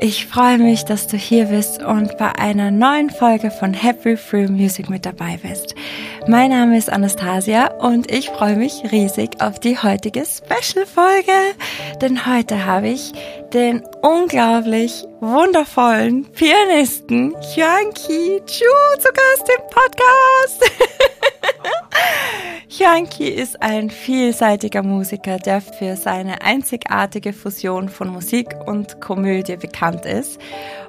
Ich freue mich, dass du hier bist und bei einer neuen Folge von Happy Free Music mit dabei bist. Mein Name ist Anastasia und ich freue mich riesig auf die heutige Special-Folge, denn heute habe ich den unglaublich wundervollen Pianisten Yuanqi Chu zu Gast im Podcast. Yuanqi ist ein vielseitiger Musiker, der für seine einzigartige Fusion von Musik und Komödie bekannt ist.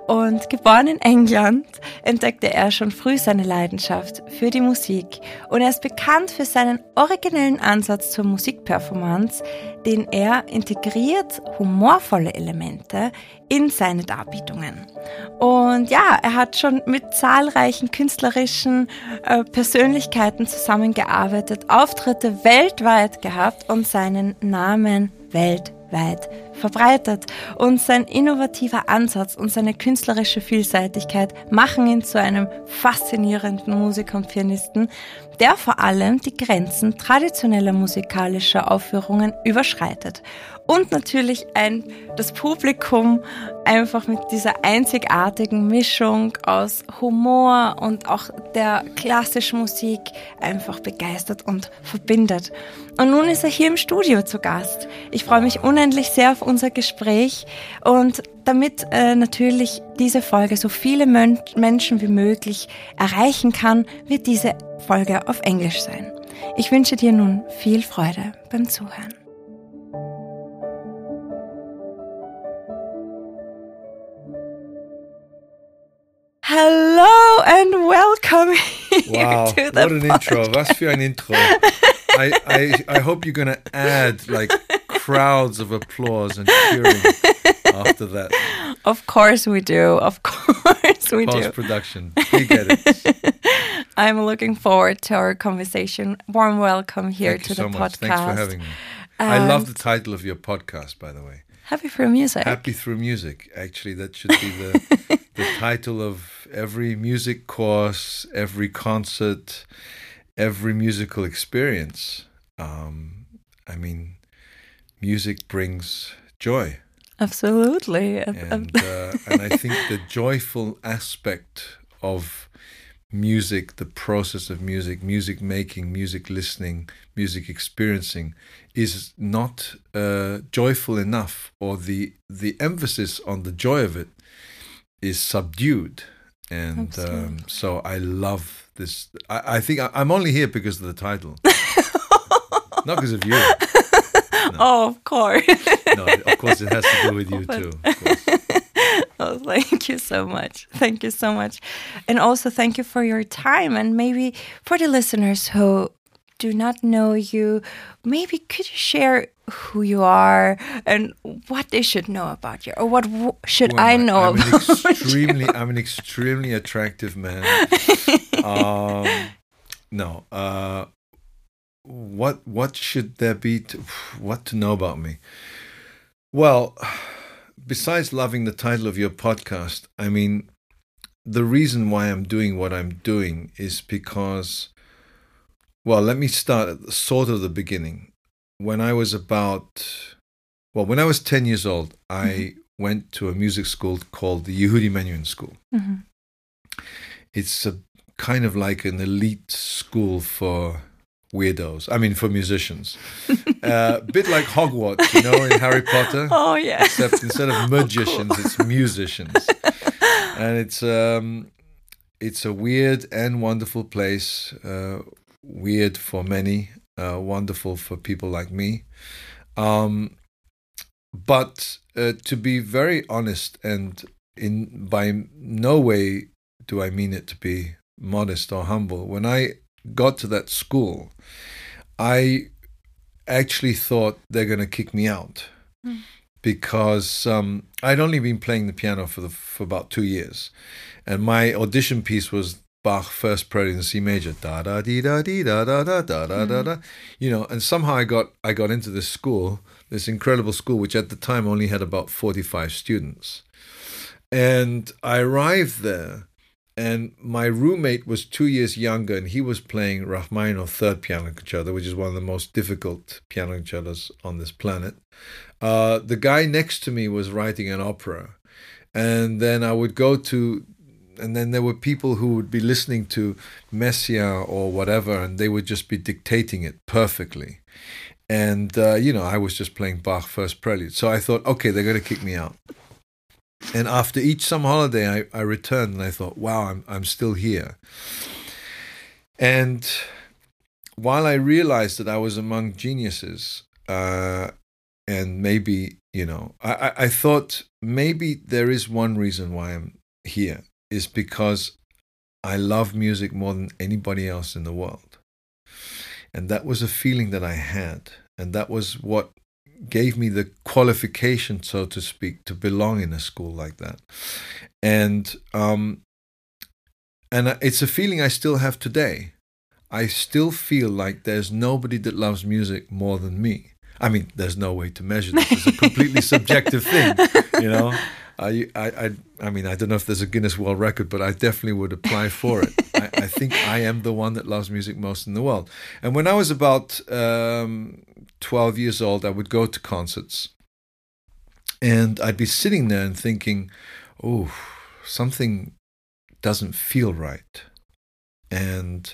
Und geboren in England entdeckte er schon früh seine Leidenschaft für die Musik und er ist bekannt für seinen originellen Ansatz zur Musikperformance, den er integriert humorvolle Elemente in seine Darbietungen. Und ja, er hat schon mit zahlreichen künstlerischen äh, Persönlichkeiten zusammengearbeitet, Auftritte weltweit gehabt und seinen Namen weltweit verbreitet. Und sein innovativer Ansatz und seine künstlerische Vielseitigkeit machen ihn zu einem faszinierenden Musiker und Pianisten, der vor allem die Grenzen traditioneller musikalischer Aufführungen überschreitet. Und natürlich ein, das Publikum einfach mit dieser einzigartigen Mischung aus Humor und auch der klassischen Musik einfach begeistert und verbindet. Und nun ist er hier im Studio zu Gast. Ich freue mich unendlich sehr auf unser Gespräch und damit äh, natürlich diese Folge so viele Men Menschen wie möglich erreichen kann, wird diese Folge auf Englisch sein. Ich wünsche dir nun viel Freude beim Zuhören. Hello and welcome wow, to the what an podcast. intro. Was für ein intro. I, I, I hope you're going to add like crowds of applause and cheering after that. Of course we do. Of course we Post do. Post production. You get it. I'm looking forward to our conversation. Warm welcome here Thank to you the so podcast. much. Thanks for having me. I love the title of your podcast, by the way. Happy through music. Happy Through Music. Actually, that should be the, the title of every music course, every concert, every musical experience. Um, I mean, music brings joy. Absolutely. And uh, and I think the joyful aspect of music, the process of music, music making, music listening, music experiencing, is not uh, joyful enough, or the the emphasis on the joy of it is subdued. And um, so I love this. I, I think I, I'm only here because of the title, not because of you. oh, of course. No, of course it has to do with you too. Of course. oh, thank you so much. Thank you so much. And also thank you for your time. And maybe for the listeners who do not know you, maybe could you share who you are and what they should know about you, or what w- should am I know I'm about an you? extremely, I'm an extremely attractive man. um, no, uh, what what should there be? To, what to know about me? Well, besides loving the title of your podcast, I mean, the reason why I'm doing what I'm doing is because, well, let me start at the, sort of the beginning. When I was about, well, when I was ten years old, I went to a music school called the Yehudi Menuhin School. Mhm. It's a kind of like an elite school for weirdos. I mean, for musicians. A bit like Hogwarts, you know, in Harry Potter. Oh, yeah. Except instead of magicians, it's musicians. And it's um, it's a weird and wonderful place. Uh, weird for many, uh, wonderful for people like me. Um, but uh, to be very honest, and in by no way do I mean it to be modest or humble. When I got to that school, I actually thought they're going to kick me out Mm. because um, I'd only been playing the piano for the for about two years, and my audition piece was Bach First Prelude in C major, da da dee da dee da da da da da da da, you know. And somehow I got I got into this school, this incredible school, which at the time only had about forty five students, and I arrived there. And my roommate was two years younger, and he was playing Rachmaninoff third piano concerto, which is one of the most difficult piano concertos on this planet. Uh, the guy next to me was writing an opera, and then I would go to, and then there were people who would be listening to Messiaen or whatever, and they would just be dictating it perfectly. And uh, you know, I was just playing Bach First Prelude, so I thought, okay, they're going to kick me out. And after each summer holiday, I, I returned and I thought, wow, I'm I'm still here. And while I realized that I was among geniuses, uh, and maybe you know, I, I, I thought maybe there is one reason why I'm here is because I love music more than anybody else in the world. And that was a feeling that I had. And that was what gave me the qualification, so to speak, to belong in a school like that. And um, and it's a feeling I still have today. I still feel like there's nobody that loves music more than me. I mean, there's no way to measure this. It's a completely subjective thing, you know. I, I, I, mean, I don't know if there's a Guinness World Record, but I definitely would apply for it. I, I, think I am the one that loves music most in the world. And when I was about um, 12 years old, I would go to concerts, and I'd be sitting there and thinking, "Oh, something doesn't feel right," and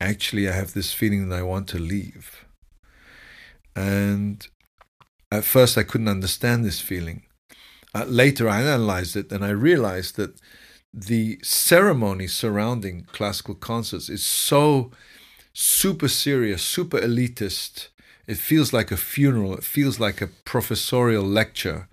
actually, I have this feeling that I want to leave. And at first, I couldn't understand this feeling. Uh, later, I analyzed it and I realized that the ceremony surrounding classical concerts is so super serious, super elitist. It feels like a funeral, it feels like a professorial lecture.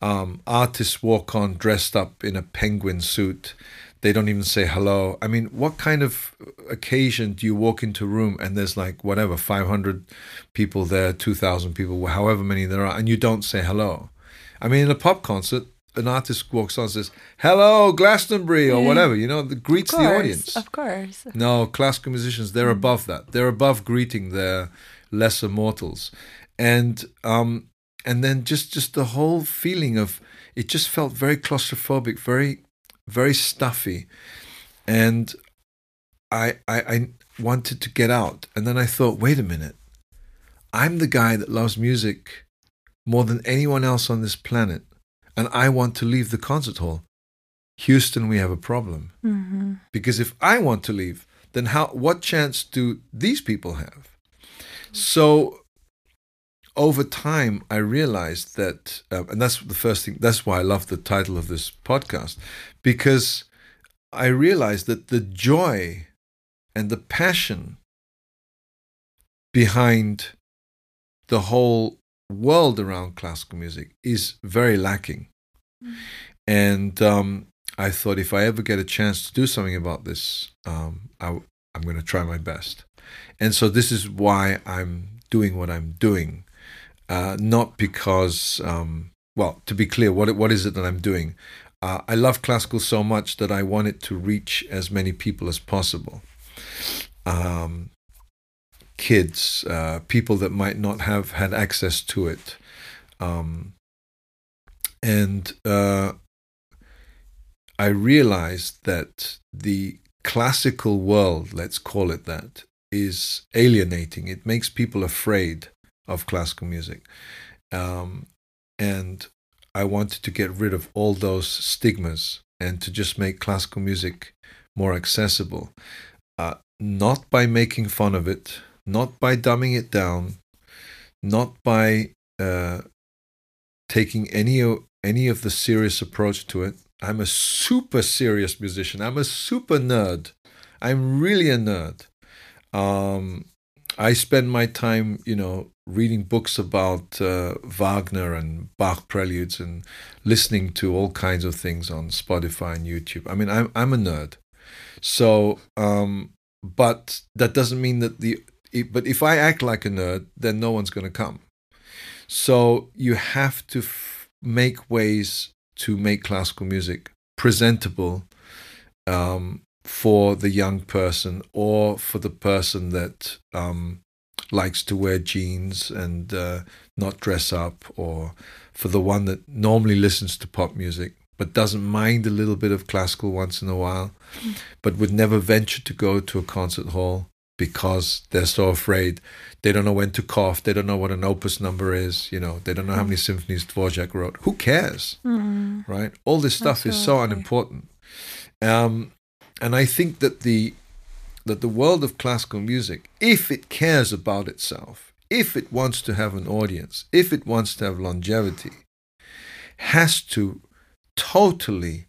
Um, artists walk on dressed up in a penguin suit. They don't even say hello. I mean, what kind of occasion do you walk into a room and there's like whatever, 500 people there, 2,000 people, however many there are, and you don't say hello? I mean, in a pop concert, an artist walks on and says, Hello, Glastonbury, or whatever, you know, greets course, the audience. Of course. No, classical musicians, they're mm. above that. They're above greeting their lesser mortals. And um and then just just the whole feeling of it just felt very claustrophobic, very very stuffy. And I, I, I wanted to get out. And then I thought, wait a minute. I'm the guy that loves music more than anyone else on this planet. And I want to leave the concert hall. Houston, we have a problem. Mm-hmm. Because if I want to leave, then how? What chance do these people have? So over time, I realized that, uh, and that's the first thing, that's why I love the title of this podcast, because I realized that the joy and the passion behind the whole world around classical music is very lacking. Mm. And um, I thought if I ever get a chance to do something about this, um, I, I'm going to try my best. And so this is why I'm doing what I'm doing uh, not because, um, well, to be clear, what what is it that I'm doing? Uh, I love classical so much that I want it to reach as many people as possible. Um, kids, uh, people that might not have had access to it, um, and uh, I realized that the classical world, let's call it that, is alienating. It makes people afraid of classical music. Um, and I wanted to get rid of all those stigmas and to just make classical music more accessible. Uh, not by making fun of it, not by dumbing it down, not by uh, taking any any of the serious approach to it. I'm a super serious musician. I'm a super nerd. I'm really a nerd. Um, I spend my time, you know, reading books about uh, Wagner and Bach preludes and listening to all kinds of things on Spotify and YouTube. I mean, I'm I'm a nerd, so um, but that doesn't mean that the but if I act like a nerd, then no one's going to come. So you have to f- make ways to make classical music presentable um, for the young person or for the person that um, likes to wear jeans and uh, not dress up, or for the one that normally listens to pop music but doesn't mind a little bit of classical once in a while, mm. but would never venture to go to a concert hall because they're so afraid. They don't know when to cough. They don't know what an opus number is. You know, they don't know how many symphonies Dvorak wrote. Who cares, Mm. right? All this stuff is so unimportant. Um, and I think that the that the world of classical music, if it cares about itself, if it wants to have an audience, if it wants to have longevity, has to totally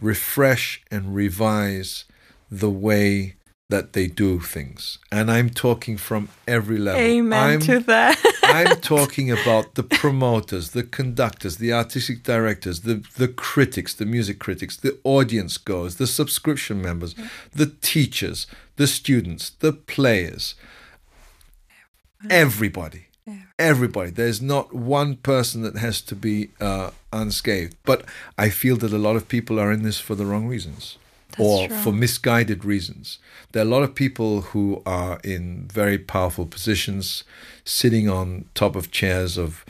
refresh and revise the way that they do things. And I'm talking from every level. Amen I'm, to that. I'm talking about the promoters, the conductors, the artistic directors, the, the critics, the music critics, the audience goers, the subscription members, the teachers, the students, the players, everybody. Yeah. Everybody. There's not one person that has to be uh, unscathed. But I feel that a lot of people are in this for the wrong reasons or true. for misguided reasons. There are a lot of people who are in very powerful positions, sitting on top of chairs of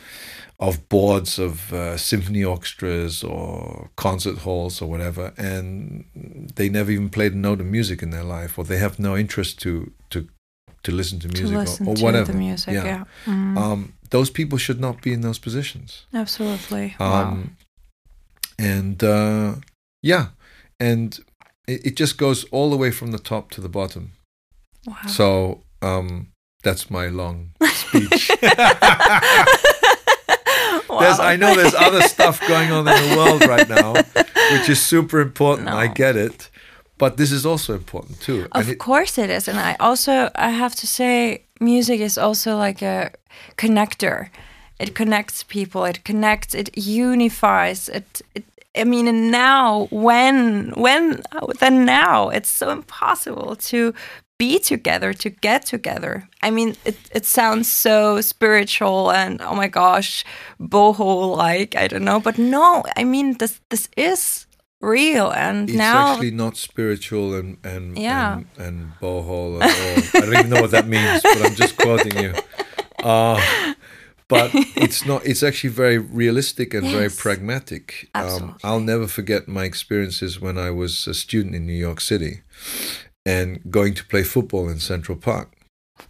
of boards of uh, symphony orchestras or concert halls or whatever, and they never even played a note of music in their life, or they have no interest to to to listen to to music listen or, or to whatever. the music. Yeah, Mm, Um, those people should not be in those positions. absolutely. wow. Um, and uh, yeah, and it, it just goes all the way from the top to the bottom. Wow. So um, that's my long speech. There's, I know there's other stuff going on in the world right now, which is super important. I get it, but this is also important too. Of it- course it is, and I also I have to say, music is also like a connector. It connects people. It connects. It unifies. It. it I mean, now when when then now it's so impossible to be together to get together. I mean, it it sounds so spiritual and oh my gosh, boho like I don't know, but no, I mean this this is real and now it's now actually not spiritual and and Yeah. and, and boho at all. I don't even know what that means, but I'm just quoting you. Uh, but it's not. It's actually very realistic and very Yes. pragmatic. Um, I'll never forget my experiences when I was a student in New York City and going to play football in Central Park.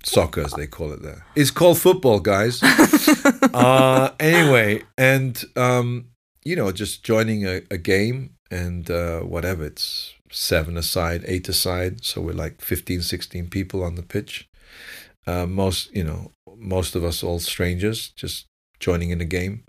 Soccer, as they call it there. It's called football, guys. uh, anyway, and um, you know, just joining a, a game and uh, whatever, it's seven aside, eight aside. So we're like 15, 16 people on the pitch. Uh, most, you know, most of us all strangers, just joining in a game.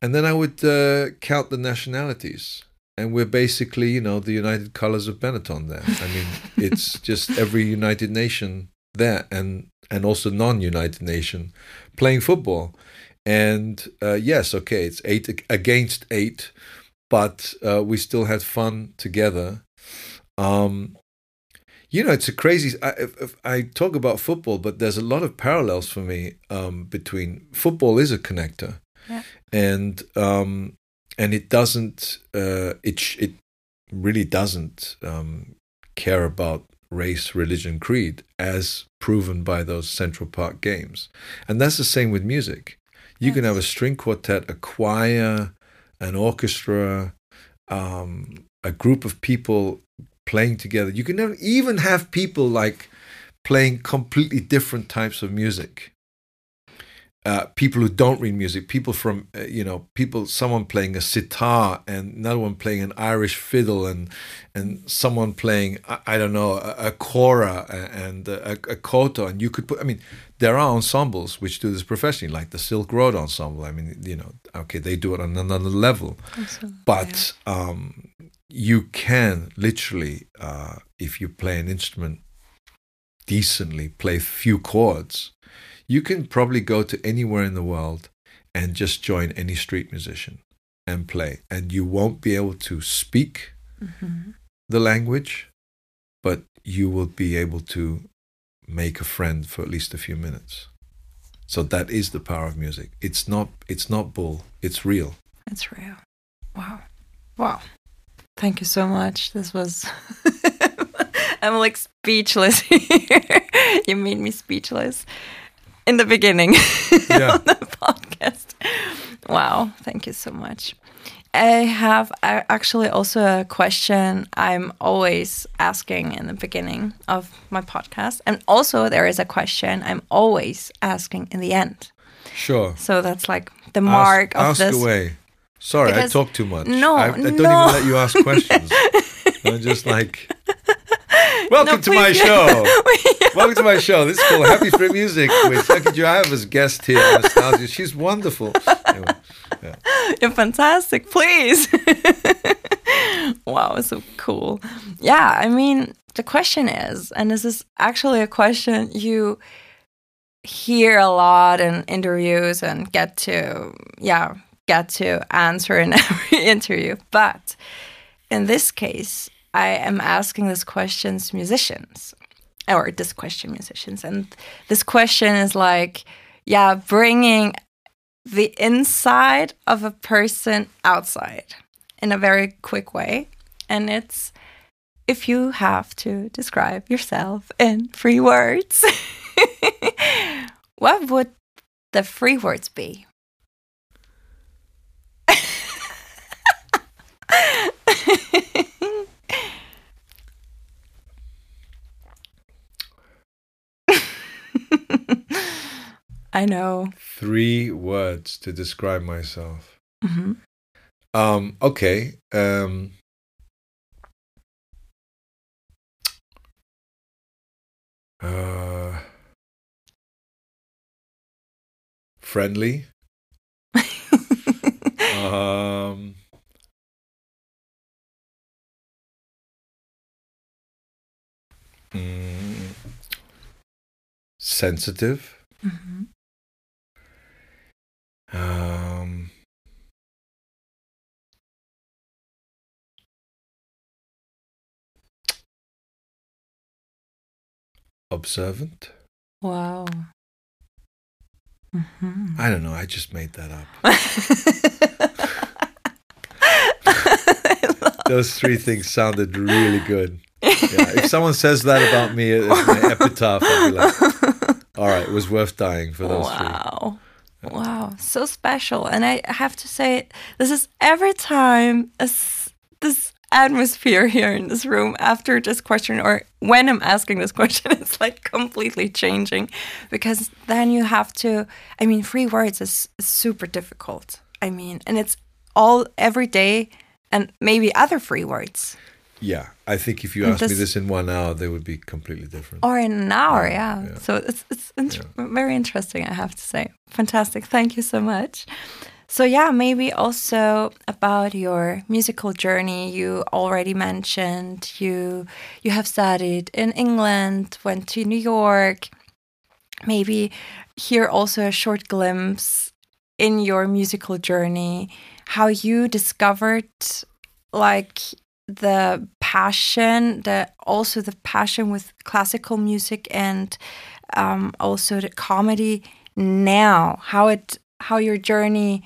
And then I would uh, count the nationalities. And we're basically, you know, the United Colors of Benetton there. I mean, it's just every United Nation there and and also non-United Nation playing football. And uh, yes, okay, it's eight against eight, but uh, we still had fun together. Um, you know, it's a crazy. I, if, if I talk about football, but there's a lot of parallels for me um, between football is a connector, Yeah. and um, and it doesn't. Uh, it sh- it really doesn't um, care about race, religion, creed, as proven by those Central Park games, and that's the same with music. You can have a string quartet, a choir, an orchestra, um, a group of people playing together. You can never even have people like playing completely different types of music. Uh, people who don't read music, people from uh, you know, people, someone playing a sitar and another one playing an Irish fiddle, and and someone playing I, I don't know a, a kora and a, a koto, and you could put. I mean, there are ensembles which do this professionally, like the Silk Road Ensemble. I mean, you know, okay, they do it on another level, but um, you can literally, uh, if you play an instrument decently, play a few chords, you can probably go to anywhere in the world and just join any street musician and play, and you won't be able to speak Mhm. the language, but you will be able to make a friend for at least a few minutes. So that is the power of music. It's not it's not bull. It's real. It's real. Wow. Wow. Thank you so much. This was. I'm like speechless here. you made me speechless in the beginning Yeah. on the podcast. Wow. Thank you so much. I have actually also a question I'm always asking in the beginning of my podcast. And also, there is a question I'm always asking in the end. Sure. So that's like the mark ask, of ask this. away. Sorry, Because- I talk too much. No, I, I don't no. even let you ask questions. I'm just like, welcome No, to my show. welcome to my show. This is called Happy Through Music with Jackie have as guest here, Anastasia. She's wonderful. Anyway, You're fantastic. Please. wow, so cool. Yeah, I mean, the question is, and this is actually a question you hear a lot in interviews and get to, yeah, get to answer in every interview. But in this case, I am asking this question to musicians, or this question musicians, and this question is like, yeah, bringing the inside of a person outside in a very quick way. And it's if you have to describe yourself in three words, what would the three words be? I know. three words to describe myself. hmm Um, okay. Um, uh, friendly. Um, mm, sensitive. hmm Um, observant. Wow. hmm I don't know. I just made that up. Those three things sounded really good. Yeah, if someone says that about me it's my epitaph, I'll be like, all right, it was worth dying for those three. wow. Wow, so special. And I have to say, this is every time a this atmosphere here in this room after this question, or when I'm asking this question, it's like completely changing because then you have to, I mean, three words is super difficult. I mean, and it's all every day and maybe other free words. Yeah, I think if you asked me this- in one hour, they would be completely different. or in an hour Yeah, yeah, yeah. so it's it's int- very interesting i have to say. Fantastic thank you so much. So yeah maybe also about your musical journey. You already mentioned you you have studied in england went to new york. Maybe here also a short glimpse in your musical journey how you discovered like the passion the also the passion with classical music and um, also the comedy now how it how your journey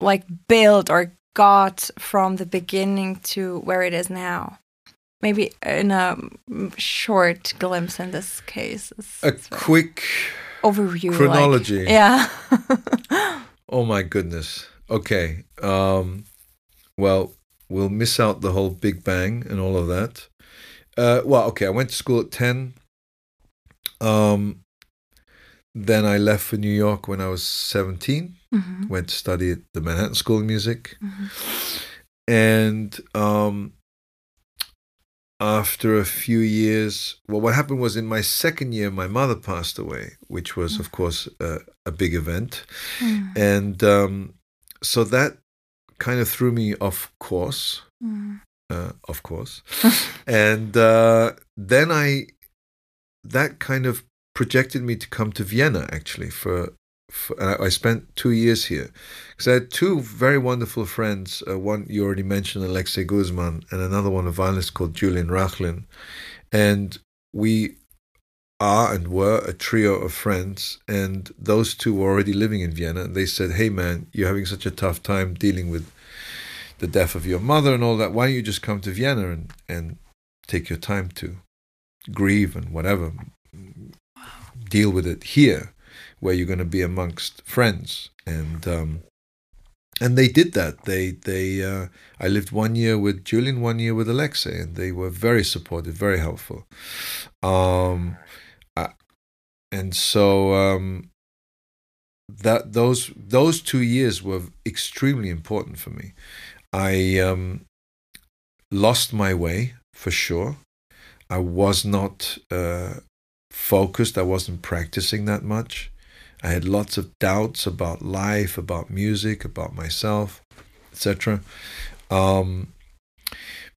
like built or got from the beginning to where it is now maybe in a short glimpse in this case it's- A it's quick overview like- chronology. yeah Oh my goodness. Okay. Um, well, we'll miss out the whole Big Bang and all of that. Uh, well, okay. I went to school at ten. Um, then I left for New York when I was seventeen. Mhm, Went to study at the Manhattan School of Music, mhm. and um, after a few years, well, what happened was in my second year, my mother passed away, which was, of course, uh, a big event. Mm, and um, so that kind of threw me off course mm, uh, of course. And uh, then i that kind of projected me to come to vienna actually for, for and I, I spent two years here. Because i had two very wonderful friends uh, one you already mentioned Alexei Igudesman and another one a violinist called julian rachlin. And we are and were a trio of friends, and those two were already living in Vienna. And they said, "Hey, man, you're having such a tough time dealing with the death of your mother and all that. Why don't you just come to Vienna and and take your time to grieve and whatever, deal with it here, where you're going to be amongst friends." And um, and they did that. They they uh, I lived one year with Julian, one year with Alexei, and they were very supportive, very helpful. Um, I, and so um, that those those two years were extremely important for me. I um, lost my way for sure. I was not uh, focused. I wasn't practicing that much. I had lots of doubts about life, about music, about myself, etc. Um,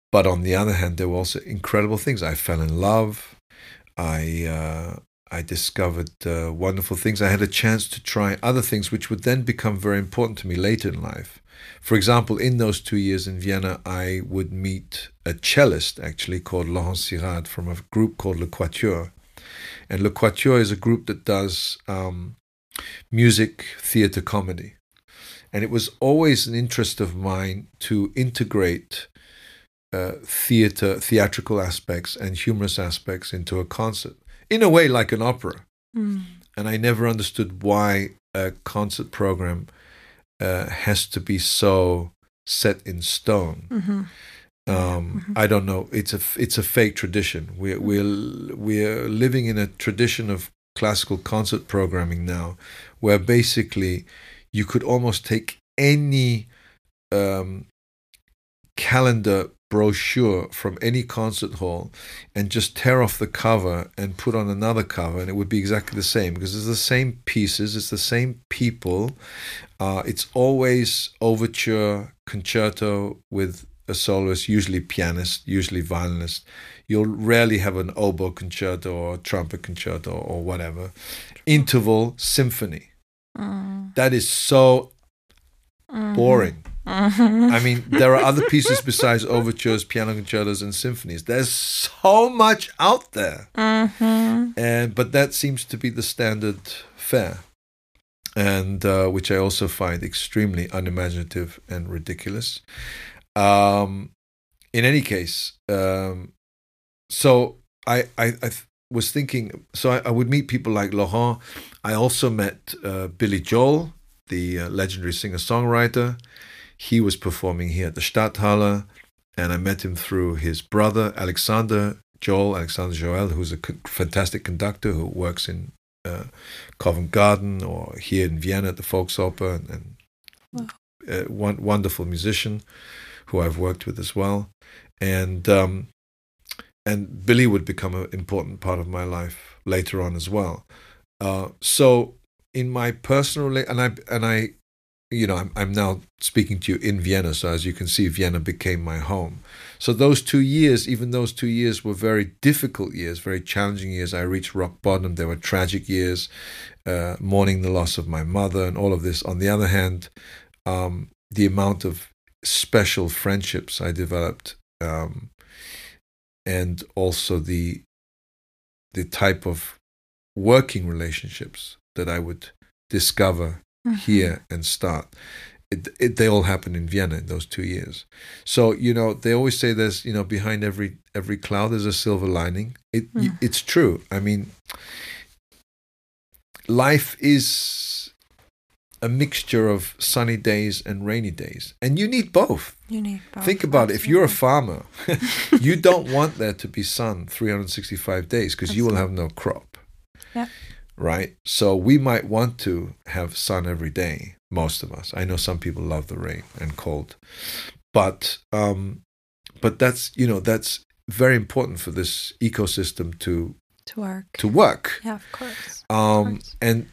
but on the other hand, there were also incredible things. I fell in love. I uh, I discovered uh, wonderful things. I had a chance to try other things, which would then become very important to me later in life. For example, in those two years in Vienna, I would meet a cellist actually called Laurent Cirade from a group called Le Quatuor. And Le Quatuor is a group that does um, music, theater, comedy. And it was always an interest of mine to integrate uh, theater, theatrical aspects and humorous aspects into a concert in a way like an opera. Mm. And I never understood why a concert program uh, has to be so set in stone. Mm-hmm. Um, mm-hmm. I don't know. It's a it's a fake tradition. We're we're we're living in a tradition of classical concert programming now, where basically you could almost take any um, calendar brochure from any concert hall and just tear off the cover and put on another cover and it would be exactly the same because it's the same pieces it's the same people. Uh, it's always overture concerto with a soloist usually pianist usually violinist. You'll rarely have an oboe concerto or trumpet concerto or whatever. Interval symphony. Mm. that is so mm-hmm. boring I mean, there are other pieces besides overtures, piano concertos, and symphonies. There's so much out there, mm-hmm. and but that seems to be the standard fare, and uh, which I also find extremely unimaginative and ridiculous. Um, in any case, um, so I, I, I was thinking, so I, I, would meet people like Laurent. I also met uh, Billy Joel, the uh, legendary singer songwriter he was performing here at the Stadthalle, and I met him through his brother Alexander Joel, Alexander Joel, who's a fantastic conductor who works in uh, Covent Garden or here in Vienna at the Volksoper, and, and wow. uh, one wonderful musician who I've worked with as well, and um, and Billy would become an important part of my life later on as well. Uh, so in my personal and I and I you know, I'm, I'm now speaking to you in Vienna. So as you can see, Vienna became my home. So those two years, even those two years were very difficult years, very challenging years. I reached rock bottom. They were tragic years, uh, mourning the loss of my mother and all of this. On the other hand, um, the amount of special friendships I developed, um, and also the the type of working relationships that I would discover. Here and start. It, it, they all happened in Vienna in those two years. So you know they always say there's you know behind every every cloud there's a silver lining. It mm. it's true. I mean, life is a mixture of sunny days and rainy days, and you need both. You need both. Think about it. If you're a farmer, you don't want there to be sun 365 days because you will have no crop. Yeah right? So we might want to have sun every day, most of us. I know some people love the rain and cold, but um, but that's you know that's very important for this ecosystem to to work to work. Yeah, of course. Um, of course. and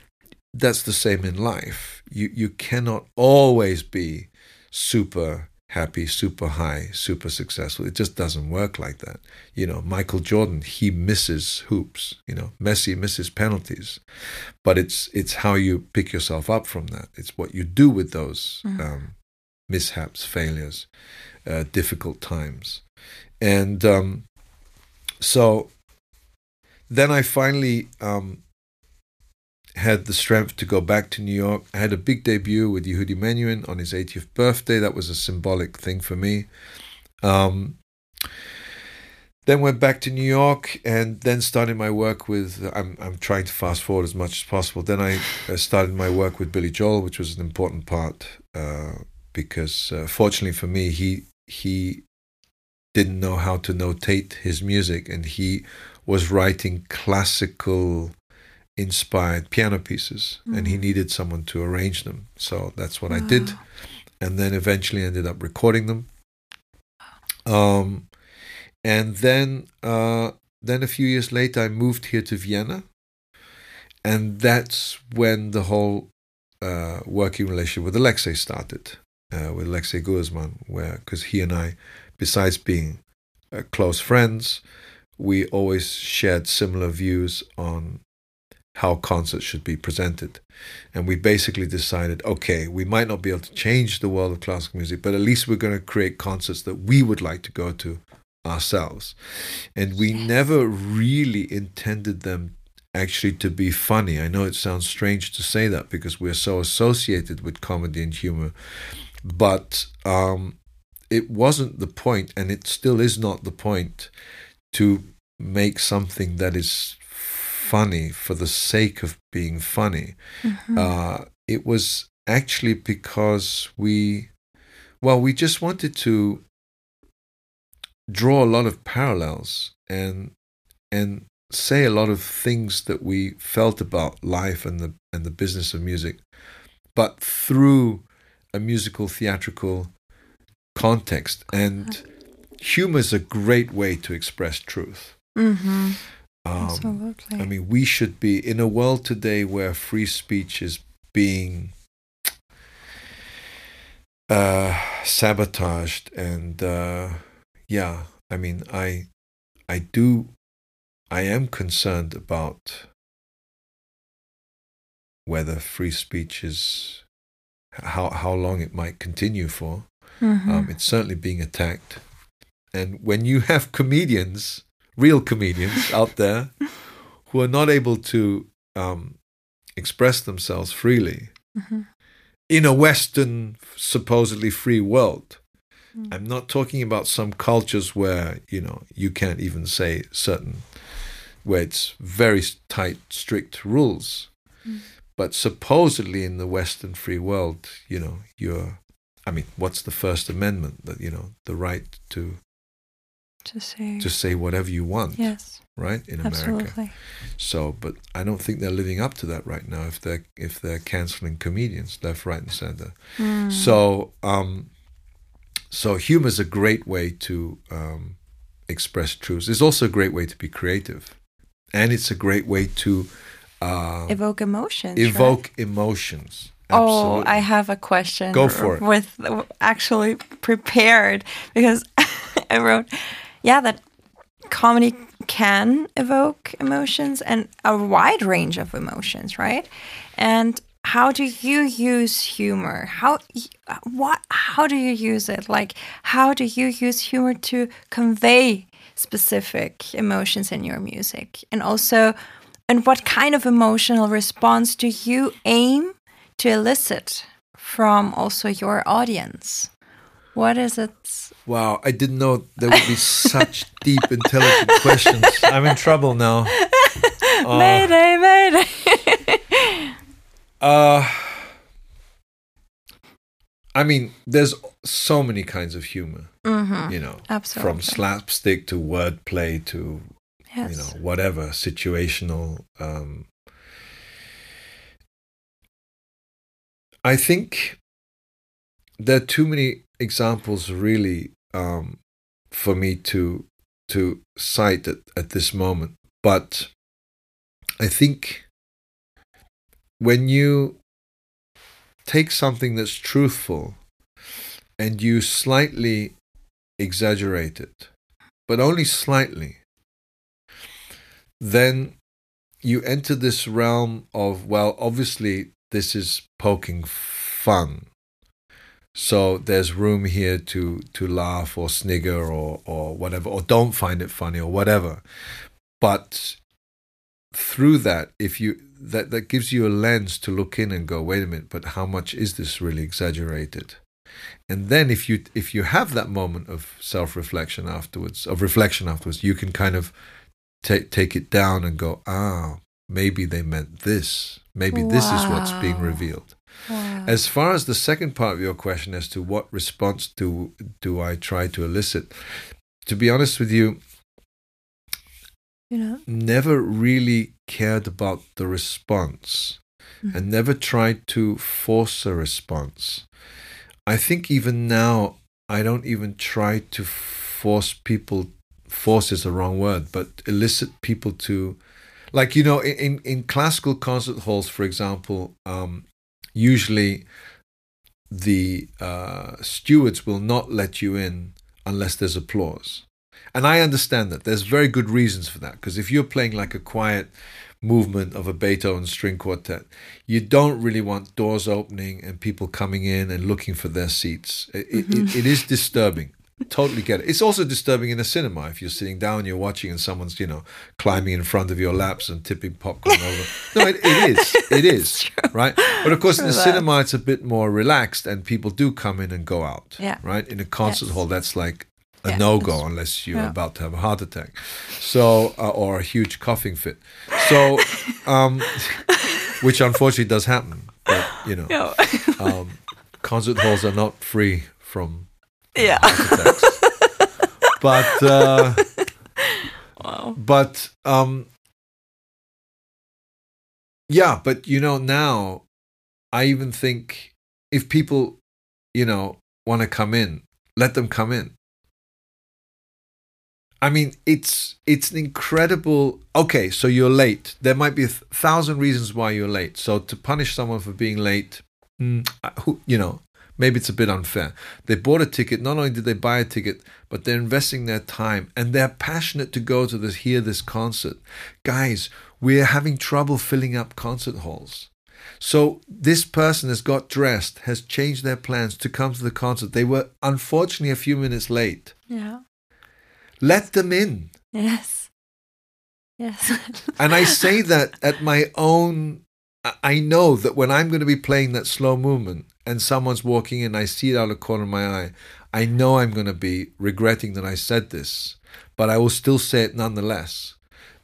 that's the same in life. You you cannot always be super happy, super high, super successful. It just doesn't work like that. You know, Michael Jordan, he misses hoops. You know, Messi misses penalties, but it's it's how you pick yourself up from that. It's what you do with those mm. um, mishaps, failures, uh, difficult times, and um, so then I finally um, had the strength to go back to New York. I had a big debut with Yehudi Menuhin on his 80th birthday. That was a symbolic thing for me. Um, then went back to New York and then started my work with. I'm I'm trying to fast forward as much as possible. Then I started my work with Billy Joel, which was an important part uh, because uh, fortunately for me, he he didn't know how to notate his music, and he was writing classical inspired piano pieces, mm. and he needed someone to arrange them. So that's what wow. I did, and then eventually ended up recording them. Um, and then uh, then a few years later, I moved here to Vienna, and that's when the whole uh, working relationship with Alexei started, uh, with Alexei Igudesman, where because he and I, besides being uh, close friends, we always shared similar views on how concerts should be presented. And we basically decided okay, we might not be able to change the world of classical music, but at least we're going to create concerts that we would like to go to ourselves. And we never really intended them actually to be funny. I know it sounds strange to say that because we're so associated with comedy and humor, but um, it wasn't the point, and it still is not the point, to make something that is funny for the sake of being funny. Mm-hmm. Uh, it was actually because we, well, we just wanted to draw a lot of parallels and and say a lot of things that we felt about life and the and the business of music, but through a musical theatrical context. And humor is a great way to express truth. Mm-hmm. Um, Absolutely. I mean, we should be in a world today where free speech is being uh, sabotaged, and uh, yeah, I mean, I, I do I am concerned about whether free speech is how how long it might continue for. Mm-hmm. Um, it's certainly being attacked, and when you have comedians, real comedians out there, who are not able to um, express themselves freely mm-hmm. in a Western supposedly free world. Mm. I'm not talking about some cultures where you know you can't even say certain where it's very tight, strict rules. Mm. But supposedly in the Western free world, you know, you're, I mean, what's the First Amendment? That you know, the right to to say to say whatever you want. Yes. Right in Absolutely. America. So, but I don't think they're living up to that right now. If they're if they're canceling comedians left, right, and center. Mm. So, um, so humor is a great way to um, express truths. It's also a great way to be creative and it's a great way to uh, evoke emotions. Evoke right? emotions. Absolutely. Oh, I have a question. Go for it. With actually prepared because I wrote, yeah, that comedy can evoke emotions and a wide range of emotions, right? And how do you use humor? How what? How do you use it? Like, how do you use humor to convey specific emotions in your music? And also, and what kind of emotional response do you aim to elicit from also your audience? What is it? Wow, I didn't know there would be such deep, intelligent questions. I'm in trouble now. Uh, mayday, mayday. uh, I mean, there's so many kinds of humor. Mm-hmm. You know, Absolutely. from slapstick to wordplay to yes. you know whatever situational. Um, I think there are too many examples really um, for me to to cite at, at this moment, but I think when you take something that's truthful and you slightly exaggerate it, but only slightly, then you enter this realm of, well, obviously, this is poking fun. So there's room here to, to laugh or snigger or, or whatever, or don't find it funny or whatever. But through that, if you that that gives you a lens to look in and go, wait a minute, but how much is this really exaggerated? And then if you if you have that moment of self reflection afterwards, of reflection afterwards, you can kind of take take it down and go, ah, maybe they meant this. Maybe wow. this is what's being revealed. Wow. As far as the second part of your question as to what response do do I try to elicit, to be honest with you, you know, never really cared about the response Mhm. and never tried to force a response. I think even now I don't even try to force people force is the wrong word, but elicit people to like you know in, in, in classical concert halls for example um, usually the uh, stewards will not let you in unless there's applause. And i understand that. There's very good reasons for that because if you're playing like a quiet movement of a beethoven string quartet you don't really want doors opening and people coming in and looking for their seats. It, it, it, it is disturbing totally get it. It's also disturbing in a cinema if you're sitting down, you're watching, and someone's you know climbing in front of your laps and tipping popcorn over. No, it, it is, it is, right? But of course, in the that. cinema, it's a bit more relaxed, and people do come in and go out. Yeah. Right. In a concert Yes. hall, that's like a Yeah, no go unless you're yeah. about to have a heart attack, so uh, or a huge coughing fit. So, um, which unfortunately does happen. But you know, um, concert halls are not free from yeah. but uh, Wow. but um, yeah, but you know now, I even think if people, you know, want to come in, let them come in. I mean, it's it's an incredible. Okay, so you're late. There might be a thousand reasons why you're late. So to punish someone for being late, mm, who you know, maybe it's a bit unfair. They bought a ticket. Not only did they buy a ticket, but they're investing their time and they're passionate to go to this hear this concert. Guys, we're having trouble filling up concert halls. So this person has got dressed, has changed their plans to come to the concert. They were unfortunately a few minutes late. Yeah. Let them in. Yes. Yes. And I say that at my own. I- I know that when I'm going to be playing that slow movement and someone's walking in, I see it out of the corner of my eye. I know I'm going to be regretting that I said this, but I will still say it nonetheless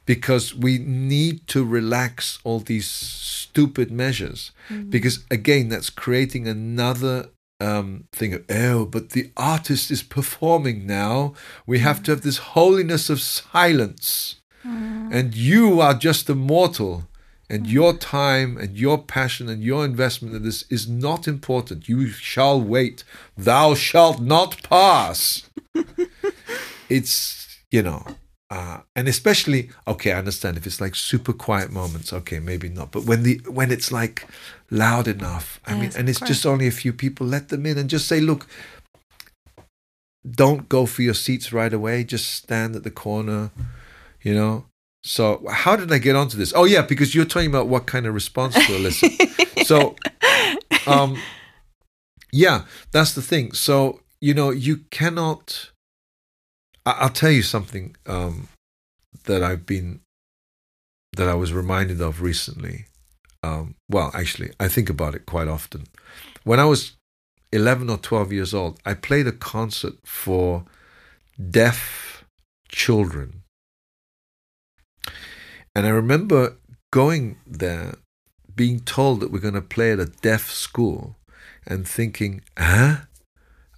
because we need to relax all these stupid measures. Because again, that's creating another um, thing of, oh, but the artist is performing now. We have to have this holiness of silence and you are just a mortal and your time and your passion and your investment in this is not important. You shall wait. Thou shalt not pass. It's you know uh, and especially okay i understand if it's like super quiet moments okay maybe not but when the when it's like loud enough i mean and it's just only a few people let them in and just say look don't go for your seats right away. Just stand at the corner you know so how did i get onto this? Oh yeah because you're talking about what kind of response to elicit so um yeah that's the thing. So you know you cannot I- i'll tell you something um that i've been that i was reminded of recently. Um well actually i think about it quite often. When i was 11 or 12 years old i played a concert for deaf children and i remember going there being told that we're going to play at a deaf school and thinking, huh?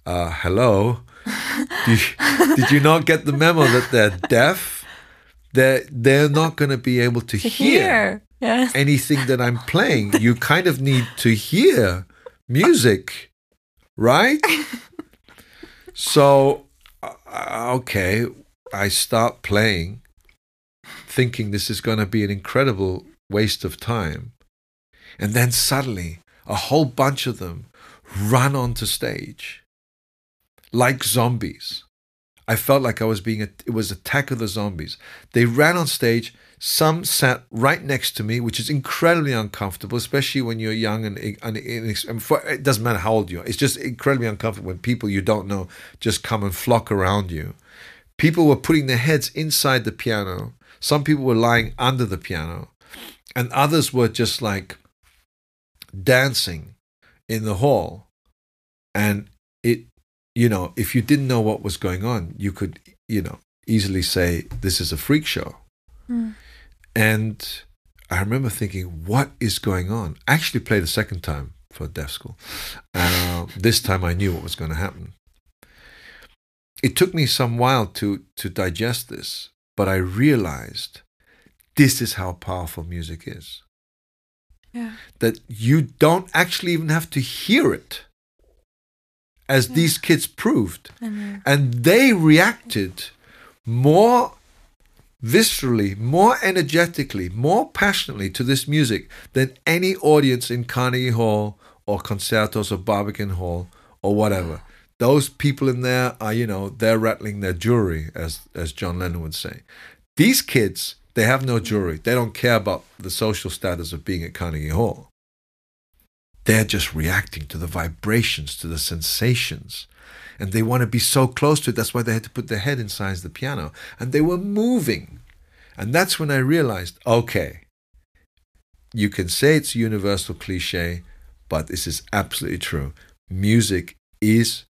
Uh, hello? did, did you not get the memo that they're deaf? They're, they're not going to be able to, to hear hear. Yes. anything that I'm playing. You kind of need to hear music, right? So, uh, okay, I start playing, thinking this is going to be an incredible waste of time. And then suddenly, a whole bunch of them run onto stage like zombies. I felt like I was being, a, it was Attack of the Zombies. They ran on stage. Some sat right next to me, which is incredibly uncomfortable, especially when you're young and, and, and for, it doesn't matter how old you are. It's just incredibly uncomfortable when people you don't know just come and flock around you. People were putting their heads inside the piano. Some people were lying under the piano, and others were just like dancing in the hall. And it, you know, if you didn't know what was going on, you could, you know, easily say, This is a freak show. Mm. And I remember thinking, What is going on? I actually played a second time for deaf school. Uh, this time I knew what was going to happen. It took me some while to to digest this, but I realized this is how powerful music is. Yeah. That you don't actually even have to hear it, as Yeah. these kids proved. And they reacted more viscerally, more energetically, more passionately to this music than any audience in Carnegie Hall or Konzerthaus or Barbican Hall or whatever. Those people in there are, you know, they're rattling their jewelry, as as John Lennon would say. These kids, they have no jewelry. They don't care about the social status of being at Carnegie Hall. They're just reacting to the vibrations, to the sensations. And they want to be so close to it. That's why they had to put their head inside the piano. And they were moving. And that's when I realized okay, you can say it's a universal cliche, but this is absolutely true. Music is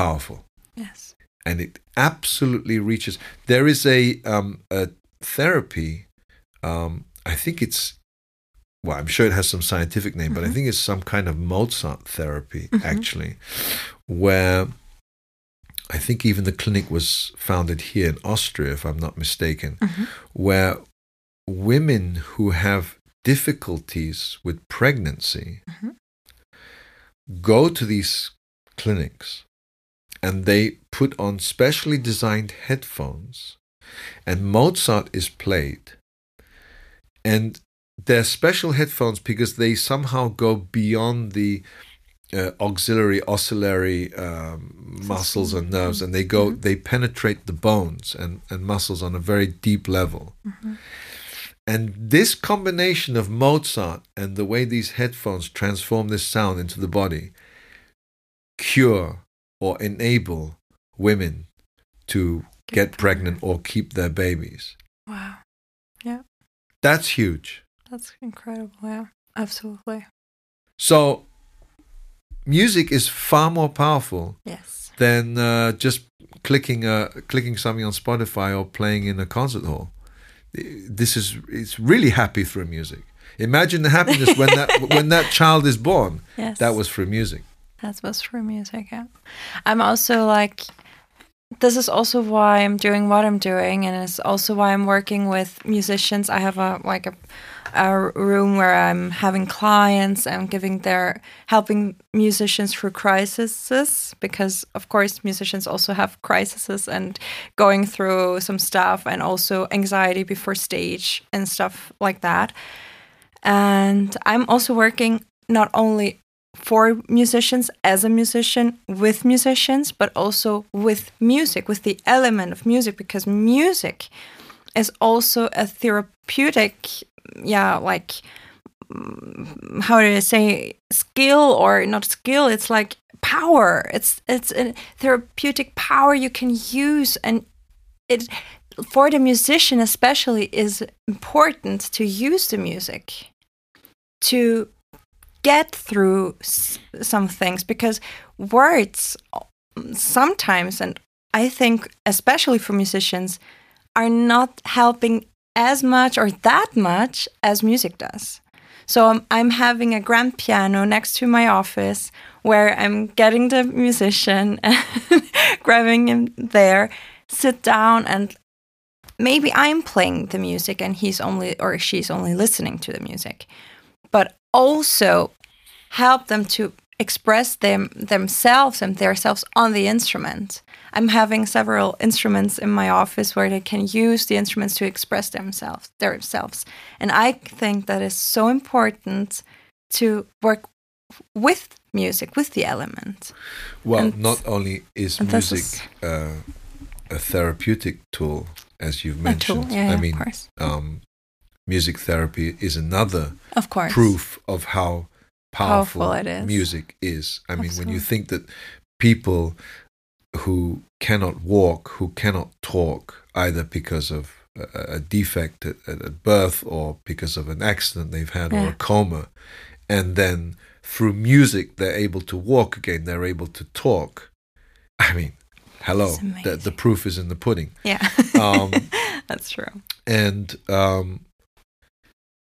powerful Yes. and it absolutely reaches. There is a um, a therapy. Um, I think it's well, I'm sure it has some scientific name, but I Mhm. think it's some kind of Mozart therapy Mhm. actually, where I think even the clinic was founded here in Austria, if I'm not mistaken, Mhm. where women who have difficulties with pregnancy Mhm. go to these clinics and they put on specially designed headphones and Mozart is played and they're special headphones because they somehow go beyond the uh, auxiliary oscillary um, muscles and nerves and they go Mhm. they penetrate the bones and, and muscles on a very deep level Mhm. and this combination of Mozart and the way these headphones transform this sound into the body cure or enable women to get pregnant or keep their babies. Wow. Yeah. That's huge. That's incredible. Yeah. Absolutely. So, music is far more powerful Yes. than uh, just clicking uh, clicking something on Spotify or playing in a concert hall. This is it's really happy through music. Imagine the happiness when that when that child is born. Yes. That was through music. That was for music. Yeah. I'm also like, this is also why I'm doing what I'm doing, and it's also why I'm working with musicians. I have a like a, a room where I'm having clients and giving their helping musicians through crises because of course musicians also have crises and going through some stuff and also anxiety before stage and stuff like that. And I'm also working not only for musicians as a musician with musicians but also with music with the element of music because music is also a therapeutic yeah like mm, how do I say skill or not skill it's like power. It's it's a therapeutic power you can use and it for the musician especially is important to use the music to get through some things because words sometimes and i think especially for musicians are not helping as much or that much as music does. So i'm, I'm having a grand piano next to my office where i'm getting the musician and grabbing him there sit down and maybe i'm playing the music and he's only or she's only listening to the music. But also help them to express them themselves and themselves on the instrument. I'm having several instruments in my office where they can use the instruments to express themselves themselves. And I think that is so important to work with music, with the element. Well, And- not only is music uh, a therapeutic tool, as you've mentioned. yeah, I of mean, course. um, music therapy is another Of course. proof of how powerful, Powerful it is. music is. I mean, when you think that people who cannot walk, who cannot talk, either because of a, a defect at, at birth or because of an accident they've had or a coma, and then through music they're able to walk again, they're able to talk. I mean, hello, the, the proof is in the pudding. Yeah. Um, That's true. and um,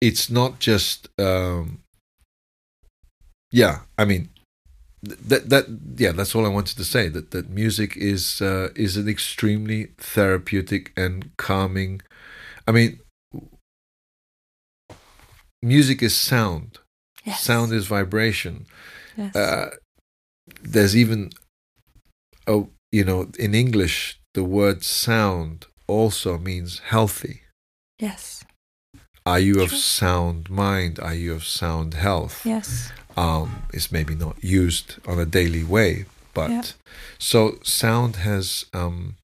it's not just um, yeah, I mean, that that yeah, that's all I wanted to say. That that music is uh, is an extremely therapeutic and calming. I mean, music is sound. Yes. Sound is vibration. Yes. Uh, there's even, oh, you know, in English, the word sound also means healthy. yes. Are you of sound mind? Are you of sound health? Yes. Um, is maybe not used on a daily way. But Yeah. so sound has, um,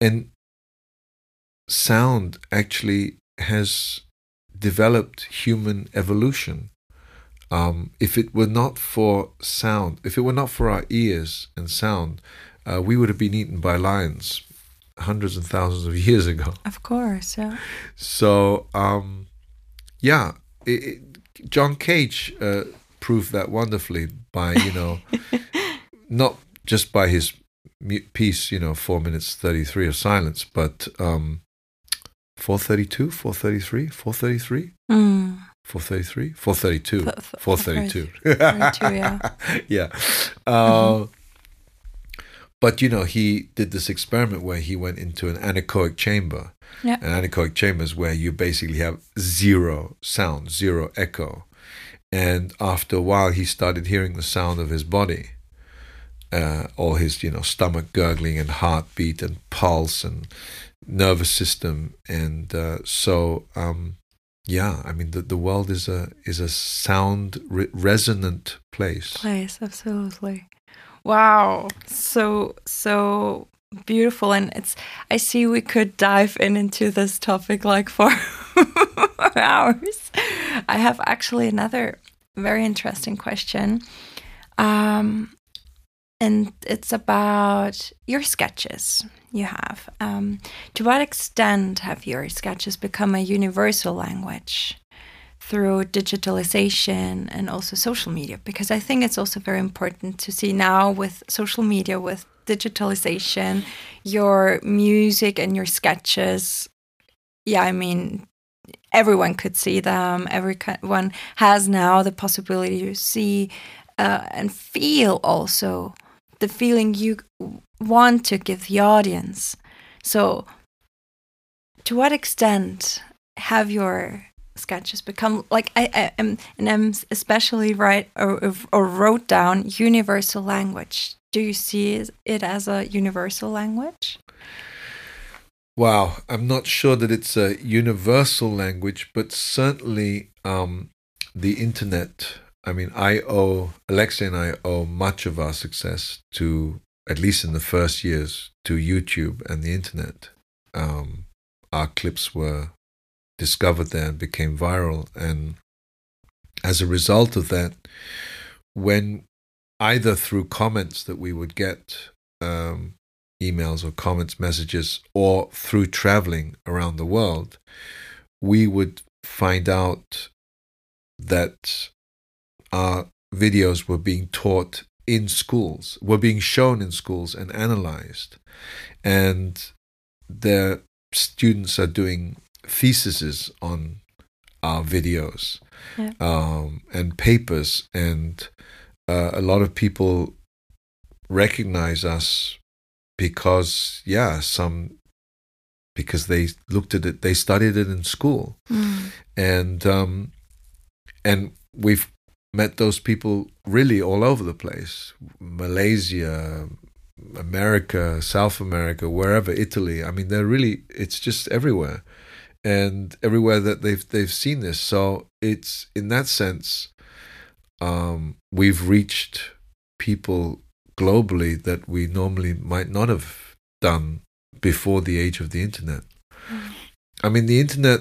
and sound actually has developed human evolution. Um, if it were not for sound, if it were not for our ears and sound, uh, we would have been eaten by lions hundreds and thousands of years ago. Of course. Yeah. So, um, yeah, it, it, John Cage uh, proved that wonderfully by, you know, not just by his piece, you know, 4 minutes 33 of silence, but um, 432, 433, 433, Mm. 433, 432, F- f- 432. 432, yeah. yeah. Uh, But you know, he did this experiment where he went into an anechoic chamber. Yeah. An anechoic chamber is where you basically have zero sound, zero echo. And after a while, he started hearing the sound of his body, uh, all his, you know, stomach gurgling and heartbeat and pulse and nervous system. And uh, so, um, yeah, I mean, the, the world is a is a sound re- resonant place. place absolutely wow so so beautiful and it's i see we could dive in into this topic like for hours. I have actually another very interesting question. Um and it's about your sketches you have. Um, to what extent have your sketches become a universal language through digitalization and also social media? Because i think it's also very important to see now with social media with digitalization your music and your sketches. Yeah i mean everyone could see them. Everyone has now the possibility to see uh, and feel also the feeling you want to give the audience. So to what extent have your sketches become like I, am and I'm especially right or, or wrote down universal language. Do you see it as a universal language? Wow, I'm not sure that it's a universal language, but certainly um, the internet. I mean, I owe Alexei and I owe much of our success to, at least in the first years, to YouTube and the internet. Um, our clips were discovered there and became viral. And as a result of that, when either through comments that we would get, um, emails or comments, messages, or through traveling around the world, we would find out that our videos were being taught in schools, were being shown in schools and analyzed. And the students are doing theses on our videos Yeah. um, and papers, and uh, a lot of people recognize us because, yeah, some because they looked at it, they studied it in school, Mm. and um, and we've met those people really all over the place, Malaysia. America, South America, wherever, Italy. I mean, they're really, it's just everywhere and everywhere that they've they've seen this. So it's in that sense, um, we've reached people globally that we normally might not have done before the age of the internet. Mm. I mean, the internet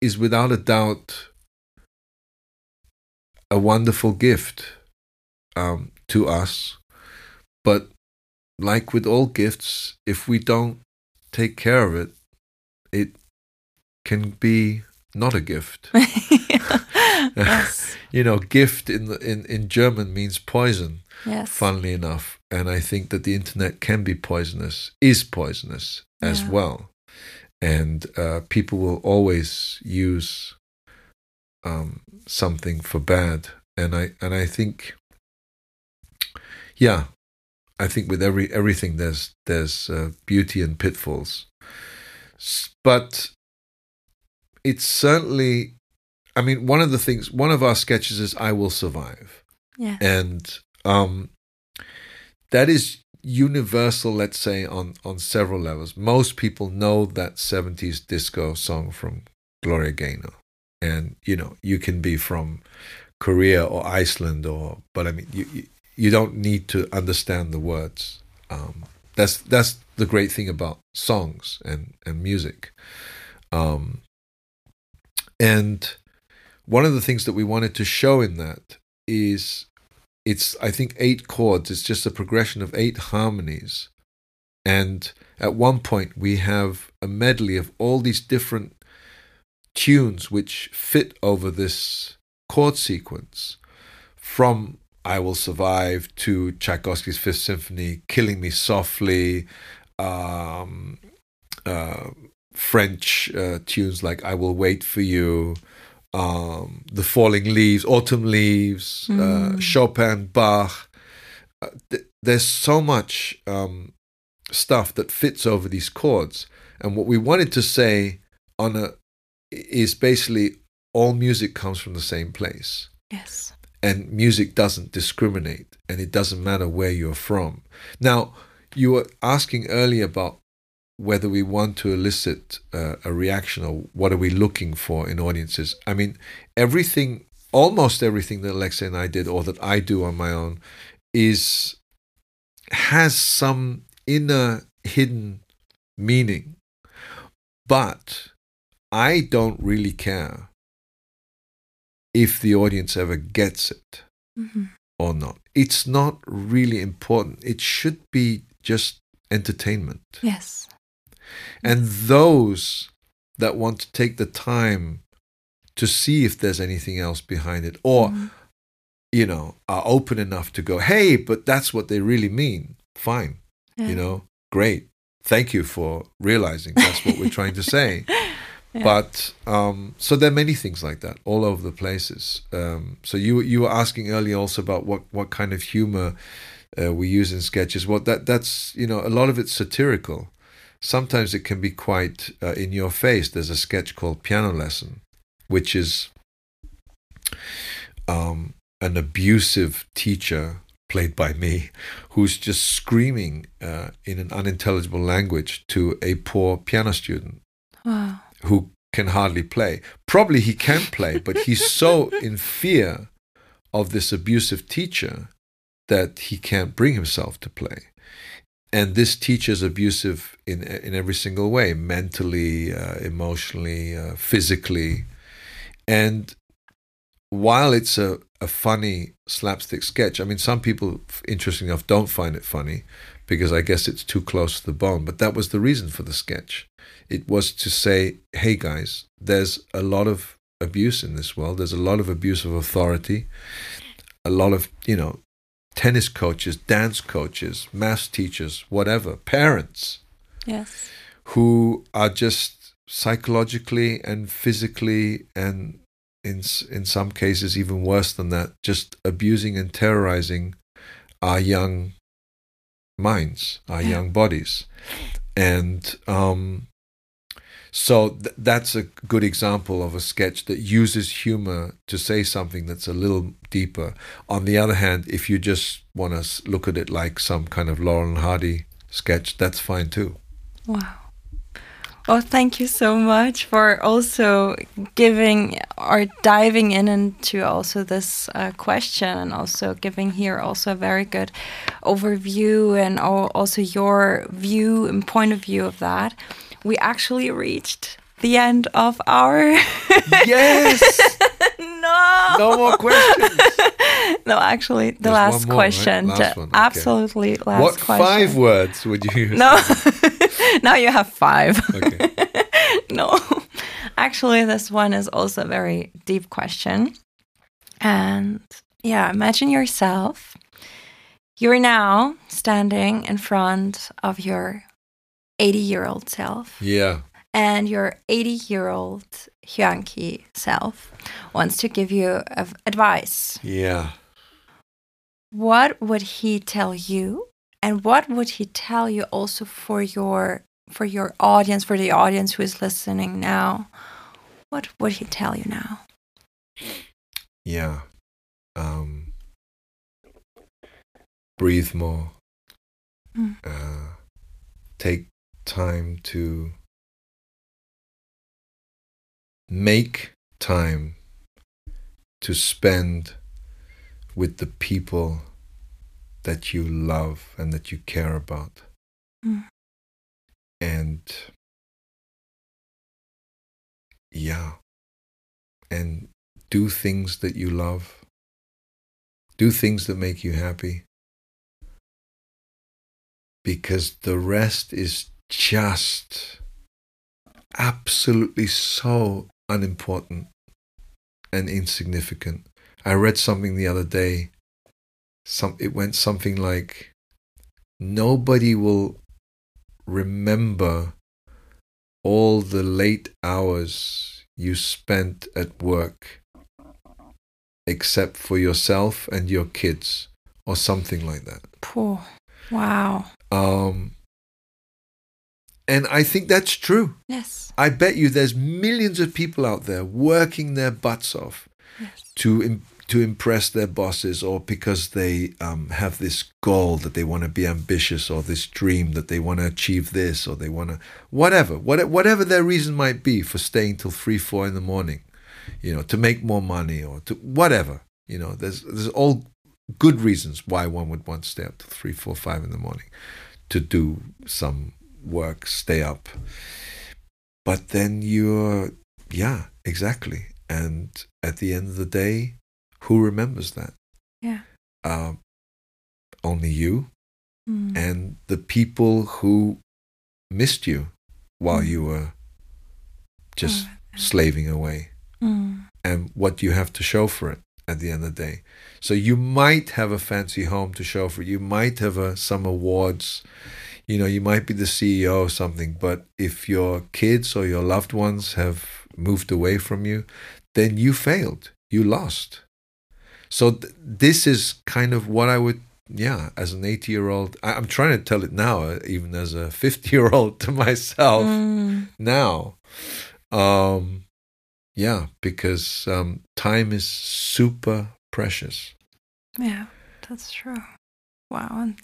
is without a doubt a wonderful gift um, to us, but like with all gifts, if we don't take care of it, it can be not a gift. yes. you know, gift in the, in in German means poison. Yes. Funnily enough, and I think that the internet can be poisonous, is poisonous as Yeah. well, and uh, people will always use um, something for bad and I and I think, yeah, I think with every everything there's there's uh, beauty and pitfalls, but it's certainly. I mean, one of the things, one of our sketches is "I Will Survive," Yeah. and um, that is universal. Let's say on on several levels. Most people know that '70s disco song from Gloria Gaynor, and you know you can be from Korea or Iceland or, but I mean you you, don't need to understand the words. Um, that's that's the great thing about songs and and music. Um, and one of the things that we wanted to show in that is it's I think eight chords. It's just a progression of eight harmonies, and at one point we have a medley of all these different tunes which fit over this chord sequence, from "I Will Survive" to Tchaikovsky's Fifth Symphony, "Killing Me Softly." Um, uh, French uh, tunes like "I Will Wait for You," um, "The Falling Leaves," "Autumn Leaves," uh, Mm. Chopin, Bach. Uh, th- there's so much um, stuff that fits over these chords, and what we wanted to say on a is basically all music comes from the same place Yes. and music doesn't discriminate and it doesn't matter where you're from. Now, you were asking earlier about whether we want to elicit uh, a reaction or what are we looking for in audiences. I mean, everything, almost everything that Alexei and I did or that I do on my own is has some inner hidden meaning. But I don't really care if the audience ever gets it Mhm. or not. It's not really important. It should be just entertainment. Yes. And those that want to take the time to see if there's anything else behind it or, Mhm. you know, are open enough to go, hey, but that's what they really mean. Fine. Yeah. You know, great. Thank you for realizing that's what we're trying to say. Yeah. But um, so there are many things like that all over the places. Um, so you you were asking earlier also about what what kind of humor uh, we use in sketches. Well, that that's you know a lot of it's satirical. Sometimes it can be quite uh, in your face. There's a sketch called Piano Lesson, which is um, an abusive teacher played by me, who's just screaming uh, in an unintelligible language to a poor piano student Wow. who can hardly play. Probably he can play, but he's so in fear of this abusive teacher that he can't bring himself to play. And this teacher's abusive in in every single way, mentally, uh, emotionally, uh, physically. And while it's a, a funny slapstick sketch, I mean, some people, interesting enough, don't find it funny because I guess it's too close to the bone. But that was the reason for the sketch. It was to say, hey guys, there's a lot of abuse in this world. There's a lot of abuse of authority. A lot of, you know, tennis coaches, dance coaches, math teachers, whatever, parents Yes. who are just psychologically and physically and in in some cases even worse than that just abusing and terrorizing our young minds our Yeah. young bodies and um so th- that's a good example of a sketch that uses humor to say something that's a little deeper. On the other hand, if you just want to look at it like some kind of Laurel Hardy sketch, that's fine too. Wow. Well, thank you so much for also giving or diving in into also this uh, question and also giving here also a very good overview and also your view and point of view of that. We actually reached the end of our. Yes! no! no more questions. No, actually, the There's last more, right? question. Last one, okay. Absolutely last what question. five words would you use? No, now you have five. Okay. no, actually, this one is also a very deep question. And yeah, imagine yourself. You're now standing in front of your 80 year old self, Yeah. and your 80 year old Hyung-ki self wants to give you advice, Yeah. what would he tell you, and what would he tell you also for your for your audience, for the audience who is listening now? What would he tell you now? Yeah. Um, breathe more. Mm. Uh, take time to make time to spend with the people that you love and that you care about. Mm. And yeah, and do things that you love. Do things that make you happy. Because the rest is just absolutely so unimportant and insignificant. I read something the other day. Some it went something like nobody will remember all the late hours you spent at work except for yourself and your kids or something like that. Poor. Wow. Um and I think that's true. Yes. I bet you there's millions of people out there working their butts off Yes. to im- to impress their bosses or because they um, have this goal that they want to be ambitious or this dream that they want to achieve this or they want to whatever what, whatever their reason might be for staying till three four in the morning you know to make more money or to whatever you know there's there's all good reasons why one would want to stay up till three four five in the morning to do some work stay up but then you're yeah exactly and at the end of the day who remembers that Yeah. um, only you Mm. and the people who missed you while Mm. you were just Oh, slaving away mm. and what you have to show for it at the end of the day. So you might have a fancy home to show for it. You might have a, some awards. You know, you might be the CEO or something, but if your kids or your loved ones have moved away from you, then you failed. You lost. So th- this is kind of what I would, yeah, as an 80 year old, I- I'm trying to tell it now, uh, even as a 50 year old to myself Mm. now. Um, yeah, because um, time is super precious. Yeah, that's true. Wow. And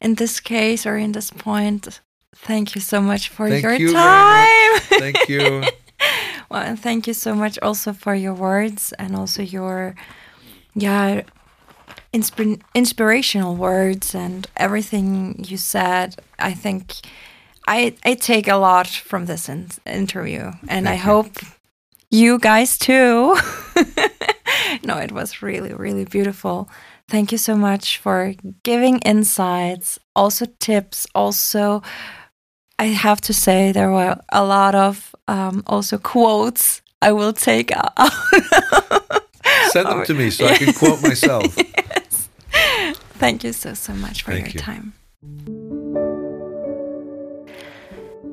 in this case or in this point, thank you so much for Thank your you time. Thank you. well, and thank you so much also for your words and also your, yeah, insp- inspirational words and everything you said. I think I I take a lot from this in- interview, and I you. hope you guys too. no, it was really really beautiful. Thank you so much for giving insights, also tips, also. I have to say there were a lot of um, also quotes I will take out. Send them to me so I can quote myself. yes. Thank you so, so much for Thank your you. time.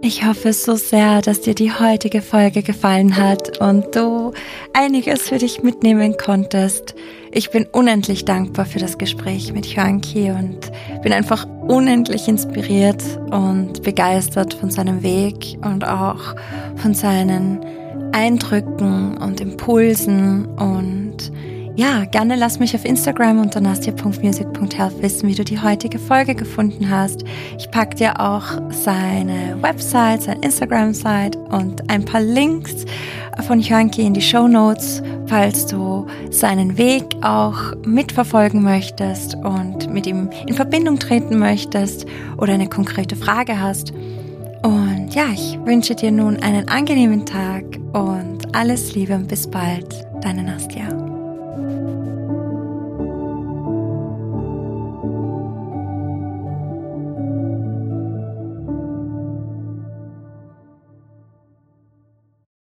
Ich hoffe so sehr, dass dir die heutige Folge gefallen hat und du einiges für dich mitnehmen konntest. Ich bin unendlich dankbar für das Gespräch mit Hyunki und bin einfach unendlich inspiriert und begeistert von seinem Weg und auch von seinen Eindrücken und Impulsen und ja, gerne lass mich auf Instagram unter nastia.music.health wissen, wie du die heutige Folge gefunden hast. Ich pack dir auch seine Website, sein Instagram-Site und ein paar Links von Hyunki in die Show Notes, falls du seinen Weg auch mitverfolgen möchtest und mit ihm in Verbindung treten möchtest oder eine konkrete Frage hast. Und ja, ich wünsche dir nun einen angenehmen Tag und alles Liebe und bis bald, deine Nastia.